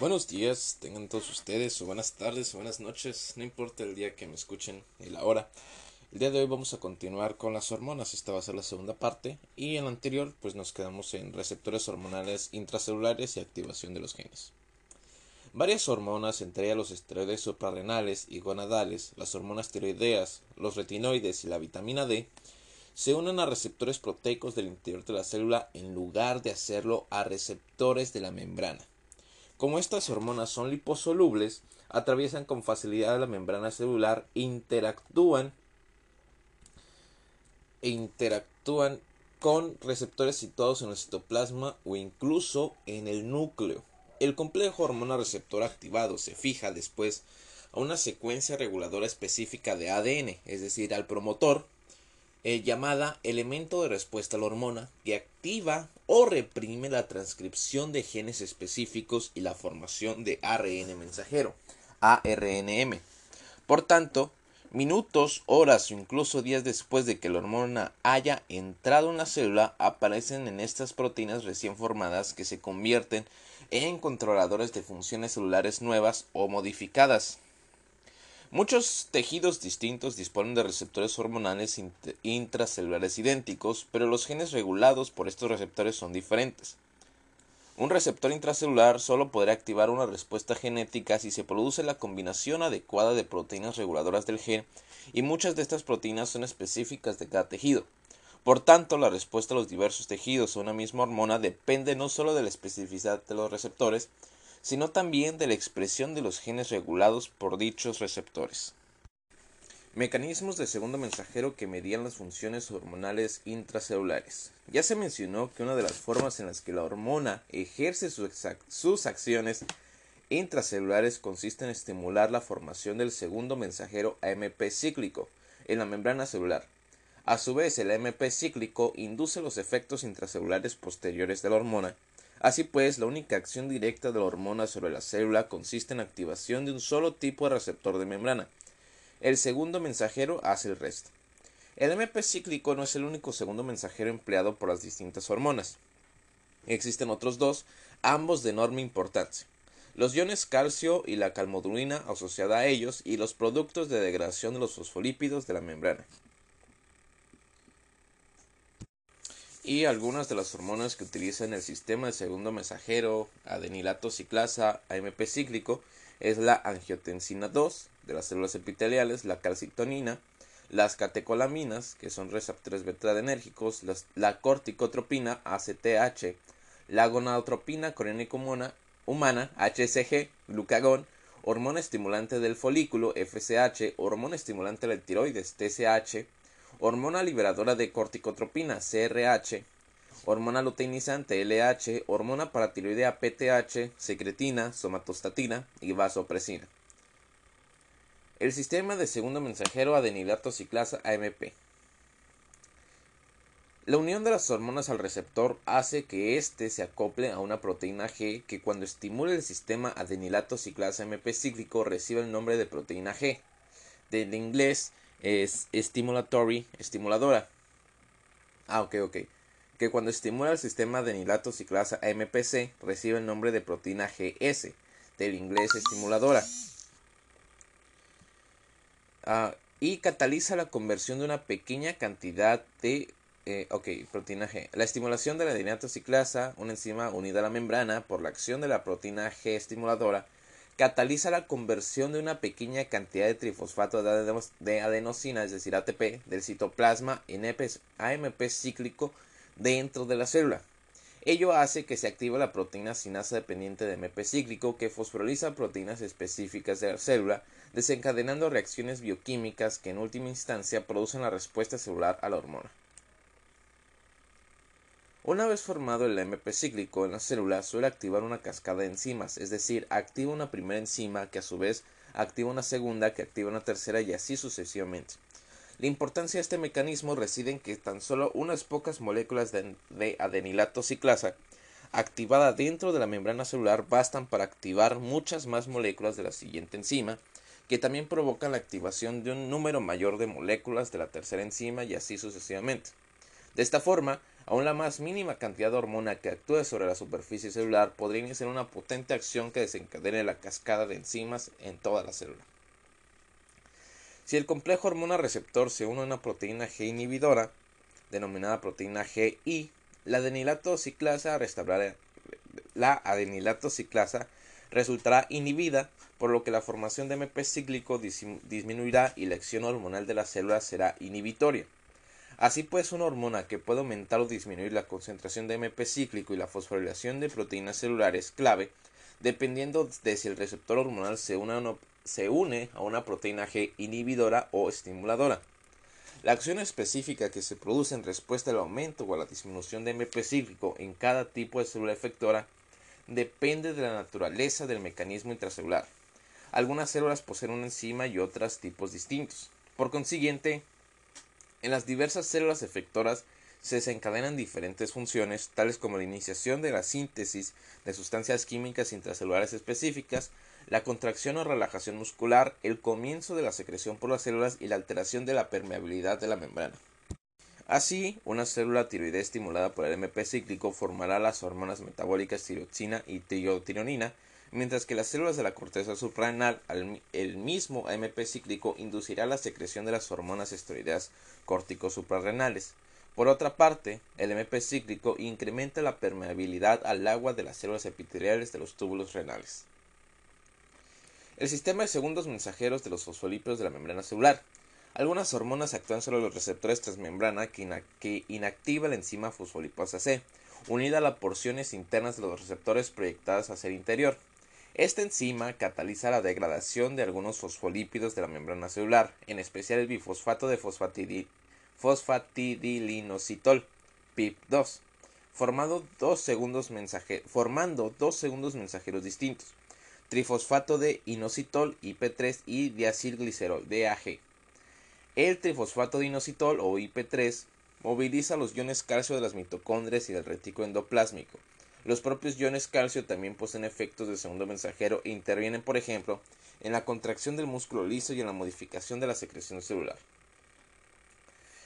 Buenos días, tengan todos ustedes, o buenas tardes, o buenas noches, no importa el día que me escuchen y la hora. El día de hoy vamos a continuar con las hormonas, esta va a ser la segunda parte, y en la anterior pues nos quedamos en receptores hormonales intracelulares y activación de los genes. Varias hormonas, entre ellas los esteroides suprarrenales y gonadales, las hormonas tiroideas, los retinoides y la vitamina D, se unen a receptores proteicos del interior de la célula en lugar de hacerlo a receptores de la membrana. Como estas hormonas son liposolubles, atraviesan con facilidad la membrana celular interactúan, e interactúan con receptores situados en el citoplasma o incluso en el núcleo. El complejo hormona receptor activado se fija después a una secuencia reguladora específica de ADN, es decir, al promotor, eh, llamada elemento de respuesta a la hormona, que activa o reprime la transcripción de genes específicos y la formación de ARN mensajero, ARNM. Por tanto, minutos, horas o incluso días después de que la hormona haya entrado en la célula, aparecen en estas proteínas recién formadas que se convierten en controladores de funciones celulares nuevas o modificadas. Muchos tejidos distintos disponen de receptores hormonales intracelulares idénticos, pero los genes regulados por estos receptores son diferentes. Un receptor intracelular solo podrá activar una respuesta genética si se produce la combinación adecuada de proteínas reguladoras del gen y muchas de estas proteínas son específicas de cada tejido. Por tanto, la respuesta a los diversos tejidos a una misma hormona depende no solo de la especificidad de los receptores, sino también de la expresión de los genes regulados por dichos receptores. Mecanismos de segundo mensajero que medían las funciones hormonales intracelulares. Ya se mencionó que una de las formas en las que la hormona ejerce sus acciones intracelulares consiste en estimular la formación del segundo mensajero AMP cíclico en la membrana celular. A su vez, el AMP cíclico induce los efectos intracelulares posteriores de la hormona Así pues, la única acción directa de la hormona sobre la célula consiste en activación de un solo tipo de receptor de membrana. El segundo mensajero hace el resto. El MP cíclico no es el único segundo mensajero empleado por las distintas hormonas. Existen otros dos, ambos de enorme importancia. Los iones calcio y la calmodulina asociada a ellos y los productos de degradación de los fosfolípidos de la membrana. Y algunas de las hormonas que utilizan el sistema de segundo mensajero adenilato ciclasa AMP cíclico es la angiotensina 2 de las células epiteliales, la calcitonina, las catecolaminas, que son receptores beta-adrenérgicos, la corticotropina ACTH, la gonadotropina coriónica humana, HCG, glucagón, hormona estimulante del folículo FSH, hormona estimulante de la tiroides TSH, hormona liberadora de corticotropina, CRH, hormona luteinizante, LH, hormona paratiroidea, PTH, secretina, somatostatina y vasopresina. El sistema de segundo mensajero adenilato ciclasa AMP. La unión de las hormonas al receptor hace que éste se acople a una proteína G que cuando estimula el sistema adenilato ciclasa AMP cíclico recibe el nombre de proteína G. Del inglés es stimulatory, estimuladora. Ah, ok, ok. Que cuando estimula el sistema de nilato ciclasa AMPC recibe el nombre de proteína GS, del inglés estimuladora. Ah, y cataliza la conversión de una pequeña cantidad de eh, ok, proteína G. La estimulación de la ciclasa, una enzima unida a la membrana por la acción de la proteína G estimuladora, cataliza la conversión de una pequeña cantidad de trifosfato de adenosina, es decir, ATP, del citoplasma en AMP cíclico dentro de la célula. Ello hace que se active la proteína sinasa dependiente de MP cíclico que fosforiliza proteínas específicas de la célula, desencadenando reacciones bioquímicas que en última instancia producen la respuesta celular a la hormona. Una vez formado el MP cíclico en la célula suele activar una cascada de enzimas, es decir, activa una primera enzima que a su vez activa una segunda que activa una tercera y así sucesivamente. La importancia de este mecanismo reside en que tan solo unas pocas moléculas de, adenilato ciclasa activada dentro de la membrana celular bastan para activar muchas más moléculas de la siguiente enzima, que también provocan la activación de un número mayor de moléculas de la tercera enzima y así sucesivamente. De esta forma, Aún la más mínima cantidad de hormona que actúe sobre la superficie celular podría iniciar una potente acción que desencadene la cascada de enzimas en toda la célula. Si el complejo hormona receptor se une a una proteína G inhibidora, denominada proteína GI, la adenilato la adenilato ciclasa resultará inhibida, por lo que la formación de MP cíclico disminuirá y la acción hormonal de la célula será inhibitoria. Así pues, una hormona que puede aumentar o disminuir la concentración de MP cíclico y la fosforilación de proteínas celulares clave, dependiendo de si el receptor hormonal se une, a una proteína G inhibidora o estimuladora. La acción específica que se produce en respuesta al aumento o a la disminución de MP cíclico en cada tipo de célula efectora depende de la naturaleza del mecanismo intracelular. Algunas células poseen una enzima y otras tipos distintos. Por consiguiente, en las diversas células efectoras se desencadenan diferentes funciones, tales como la iniciación de la síntesis de sustancias químicas intracelulares específicas, la contracción o relajación muscular, el comienzo de la secreción por las células y la alteración de la permeabilidad de la membrana. Así, una célula tiroidea estimulada por el MP cíclico formará las hormonas metabólicas tiroxina y tirotironina, mientras que las células de la corteza suprarrenal, el mismo AMP cíclico inducirá la secreción de las hormonas esteroideas córtico-suprarrenales. Por otra parte, el MP cíclico incrementa la permeabilidad al agua de las células epiteliales de los túbulos renales. El sistema de segundos mensajeros de los fosfolípidos de la membrana celular. Algunas hormonas actúan sobre los receptores transmembrana que, que inactiva la enzima fosfolipasa C, unida a las porciones internas de los receptores proyectadas hacia el interior. Esta enzima cataliza la degradación de algunos fosfolípidos de la membrana celular, en especial el bifosfato de fosfatidilinocitol, PIP2, formando dos, segundos formando dos segundos mensajeros distintos, trifosfato de inositol, IP3 y diacilglicerol, DAG. El trifosfato de inositol o IP3 moviliza los iones calcio de las mitocondrias y del retículo endoplásmico, los propios iones calcio también poseen efectos de segundo mensajero e intervienen, por ejemplo, en la contracción del músculo liso y en la modificación de la secreción celular.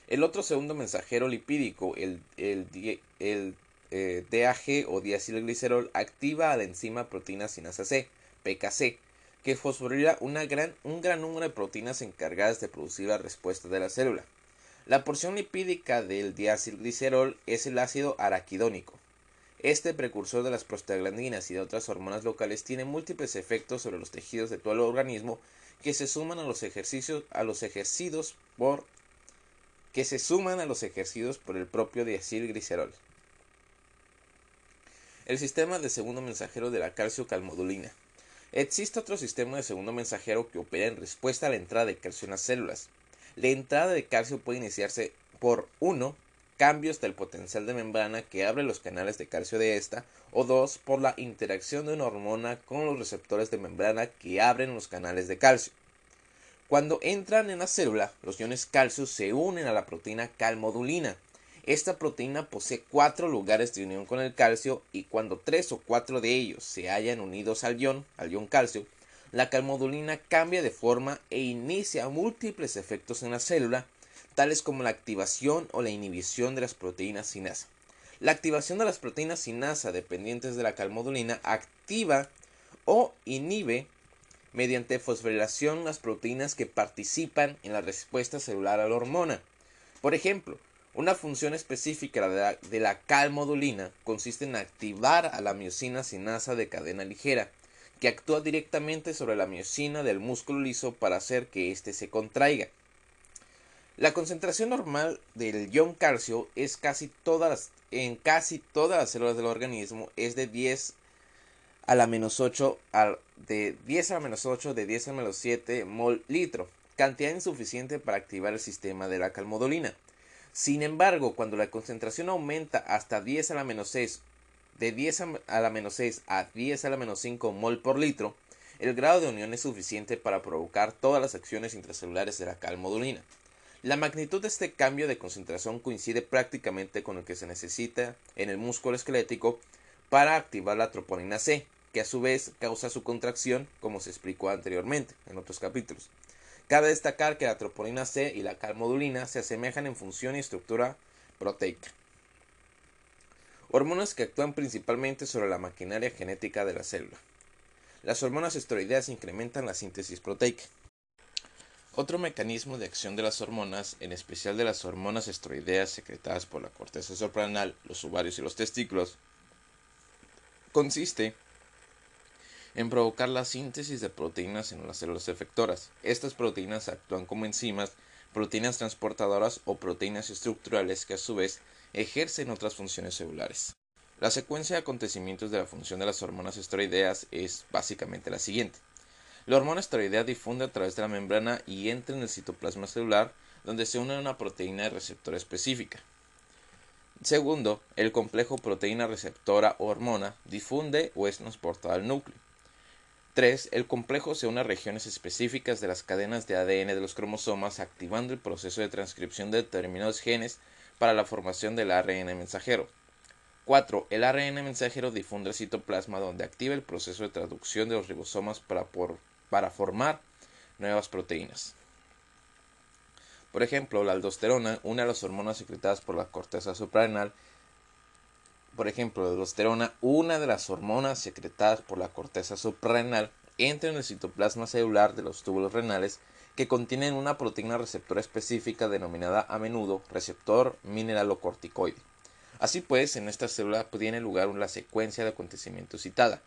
El otro segundo mensajero lipídico, el, el, eh, DAG o diacilglicerol, activa a la enzima proteína sinasa C, PKC, que fosforila una gran, un gran número de proteínas encargadas de producir la respuesta de la célula. La porción lipídica del diacilglicerol es el ácido araquidónico, este precursor de las prostaglandinas y de otras hormonas locales tiene múltiples efectos sobre los tejidos de todo el organismo que se suman a los ejercicios a los ejercidos por que se suman a los ejercidos por el propio diacilglicerol. El sistema de segundo mensajero de la calcio-calmodulina. Existe otro sistema de segundo mensajero que opera en respuesta a la entrada de calcio en las células. La entrada de calcio puede iniciarse por 1 cambios del potencial de membrana que abre los canales de calcio de esta, o dos, por la interacción de una hormona con los receptores de membrana que abren los canales de calcio. Cuando entran en la célula, los iones calcio se unen a la proteína calmodulina. Esta proteína posee cuatro lugares de unión con el calcio y cuando tres o cuatro de ellos se hallan unidos al ion, al ion calcio, la calmodulina cambia de forma e inicia múltiples efectos en la célula tales como la activación o la inhibición de las proteínas sinasa. La activación de las proteínas sinasa dependientes de la calmodulina activa o inhibe mediante fosforilación las proteínas que participan en la respuesta celular a la hormona. Por ejemplo, una función específica de la, de la calmodulina consiste en activar a la miocina sinasa de cadena ligera, que actúa directamente sobre la miocina del músculo liso para hacer que éste se contraiga. La concentración normal del ion calcio es casi todas, en casi todas las células del organismo es de 10 a la menos 8 de 10 a la menos 8 de 10 a la menos 7 mol litro, cantidad insuficiente para activar el sistema de la calmodulina. Sin embargo, cuando la concentración aumenta hasta 10 a la menos 6 de 10 a la menos 6 a 10 a la menos 5 mol por litro, el grado de unión es suficiente para provocar todas las acciones intracelulares de la calmodulina. La magnitud de este cambio de concentración coincide prácticamente con lo que se necesita en el músculo esquelético para activar la troponina C, que a su vez causa su contracción, como se explicó anteriormente en otros capítulos. Cabe destacar que la troponina C y la calmodulina se asemejan en función y estructura proteica. Hormonas que actúan principalmente sobre la maquinaria genética de la célula. Las hormonas esteroideas incrementan la síntesis proteica. Otro mecanismo de acción de las hormonas, en especial de las hormonas esteroideas secretadas por la corteza suprarrenal, los ovarios y los testículos, consiste en provocar la síntesis de proteínas en las células efectoras. Estas proteínas actúan como enzimas, proteínas transportadoras o proteínas estructurales que a su vez ejercen otras funciones celulares. La secuencia de acontecimientos de la función de las hormonas esteroideas es básicamente la siguiente. La hormona esteroidea difunde a través de la membrana y entra en el citoplasma celular, donde se une a una proteína de receptor específica. Segundo, el complejo proteína receptora o hormona difunde o es transportada al núcleo. 3. El complejo se une a regiones específicas de las cadenas de ADN de los cromosomas, activando el proceso de transcripción de determinados genes para la formación del ARN mensajero. 4. El ARN mensajero difunde el citoplasma donde activa el proceso de traducción de los ribosomas para, para formar nuevas proteínas. Por ejemplo, la aldosterona, una de las hormonas secretadas por la corteza suprarrenal, por ejemplo, la aldosterona, una de las hormonas secretadas por la corteza suprarrenal, entra en el citoplasma celular de los túbulos renales que contienen una proteína receptora específica denominada a menudo receptor mineralocorticoide. Así pues, en esta célula tiene lugar una secuencia de acontecimientos citada.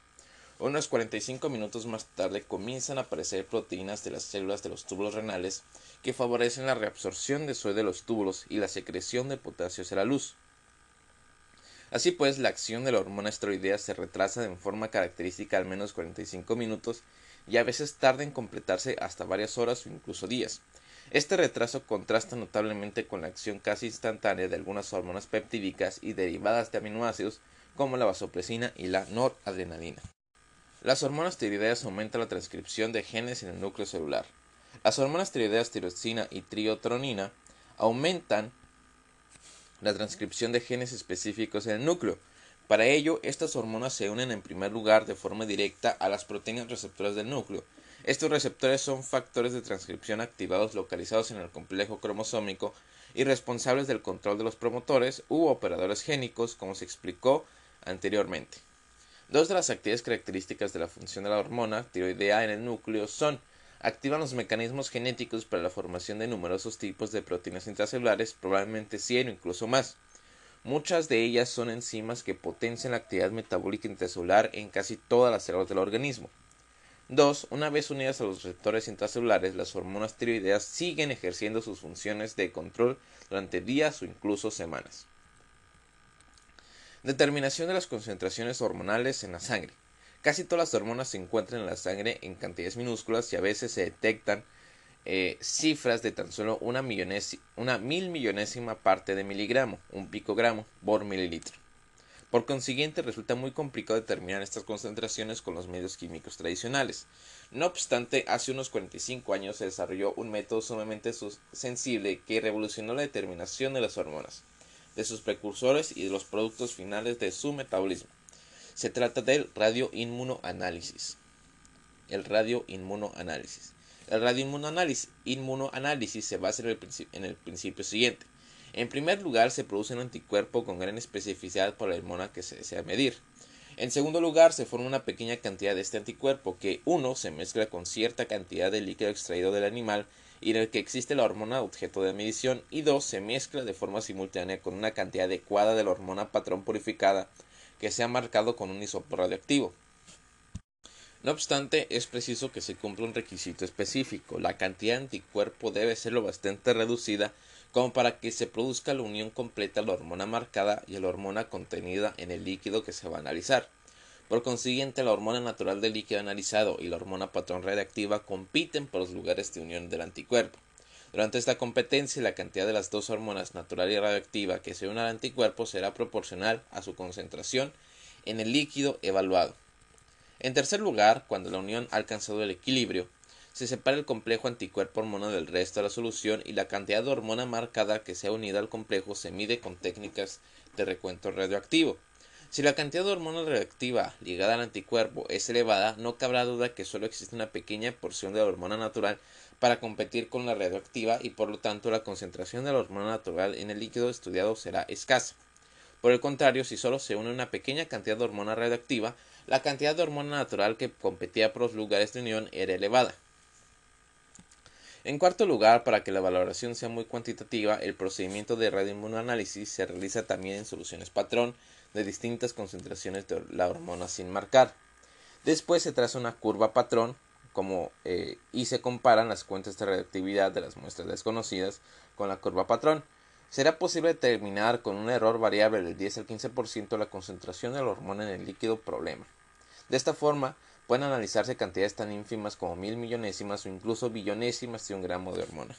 Unos 45 minutos más tarde comienzan a aparecer proteínas de las células de los túbulos renales que favorecen la reabsorción de sodio de los túbulos y la secreción de potasio hacia la luz. Así pues, la acción de la hormona esteroidea se retrasa de forma característica al menos 45 minutos y a veces tarda en completarse hasta varias horas o incluso días. Este retraso contrasta notablemente con la acción casi instantánea de algunas hormonas peptídicas y derivadas de aminoácidos como la vasopresina y la noradrenalina. Las hormonas tiroideas aumentan la transcripción de genes en el núcleo celular. Las hormonas tiroideas tirosina y triotronina aumentan la transcripción de genes específicos en el núcleo, para ello, estas hormonas se unen en primer lugar de forma directa a las proteínas receptoras del núcleo. Estos receptores son factores de transcripción activados localizados en el complejo cromosómico y responsables del control de los promotores u operadores génicos, como se explicó anteriormente. Dos de las actividades características de la función de la hormona tiroidea en el núcleo son activan los mecanismos genéticos para la formación de numerosos tipos de proteínas intracelulares, probablemente 100 o incluso más. Muchas de ellas son enzimas que potencian la actividad metabólica intracelular en casi todas las células del organismo. 2. Una vez unidas a los receptores intracelulares, las hormonas tiroideas siguen ejerciendo sus funciones de control durante días o incluso semanas. Determinación de las concentraciones hormonales en la sangre. Casi todas las hormonas se encuentran en la sangre en cantidades minúsculas y a veces se detectan eh, cifras de tan solo una, una mil millonésima parte de miligramo, un picogramo por mililitro. Por consiguiente, resulta muy complicado determinar estas concentraciones con los medios químicos tradicionales. No obstante, hace unos 45 años se desarrolló un método sumamente sensible que revolucionó la determinación de las hormonas, de sus precursores y de los productos finales de su metabolismo. Se trata del radioinmunoanálisis. El radioinmunoanálisis. El radioinmunoanálisis se basa en el, principio siguiente. En primer lugar, se produce un anticuerpo con gran especificidad por la hormona que se desea medir. En segundo lugar, se forma una pequeña cantidad de este anticuerpo que, uno, se mezcla con cierta cantidad de líquido extraído del animal y en el que existe la hormona objeto de medición, y dos, se mezcla de forma simultánea con una cantidad adecuada de la hormona patrón purificada que se ha marcado con un isótopo radioactivo. No obstante, es preciso que se cumpla un requisito específico. La cantidad de anticuerpo debe ser lo bastante reducida como para que se produzca la unión completa de la hormona marcada y la hormona contenida en el líquido que se va a analizar. Por consiguiente, la hormona natural del líquido analizado y la hormona patrón radiactiva compiten por los lugares de unión del anticuerpo. Durante esta competencia, la cantidad de las dos hormonas natural y radioactiva que se unen al anticuerpo será proporcional a su concentración en el líquido evaluado. En tercer lugar, cuando la unión ha alcanzado el equilibrio, se separa el complejo anticuerpo hormona del resto de la solución y la cantidad de hormona marcada que se ha unido al complejo se mide con técnicas de recuento radioactivo. Si la cantidad de hormona radioactiva ligada al anticuerpo es elevada, no cabrá duda que solo existe una pequeña porción de la hormona natural para competir con la radioactiva y por lo tanto la concentración de la hormona natural en el líquido estudiado será escasa. Por el contrario, si solo se une una pequeña cantidad de hormona radioactiva, la cantidad de hormona natural que competía por los lugares de unión era elevada. En cuarto lugar, para que la valoración sea muy cuantitativa, el procedimiento de radioinmunoanálisis se realiza también en soluciones patrón de distintas concentraciones de la hormona sin marcar. Después se traza una curva patrón como, eh, y se comparan las cuentas de radioactividad de las muestras desconocidas con la curva patrón. Será posible determinar con un error variable del 10 al 15% la concentración de la hormona en el líquido problema. De esta forma, pueden analizarse cantidades tan ínfimas como mil millonésimas o incluso billonésimas de un gramo de hormona.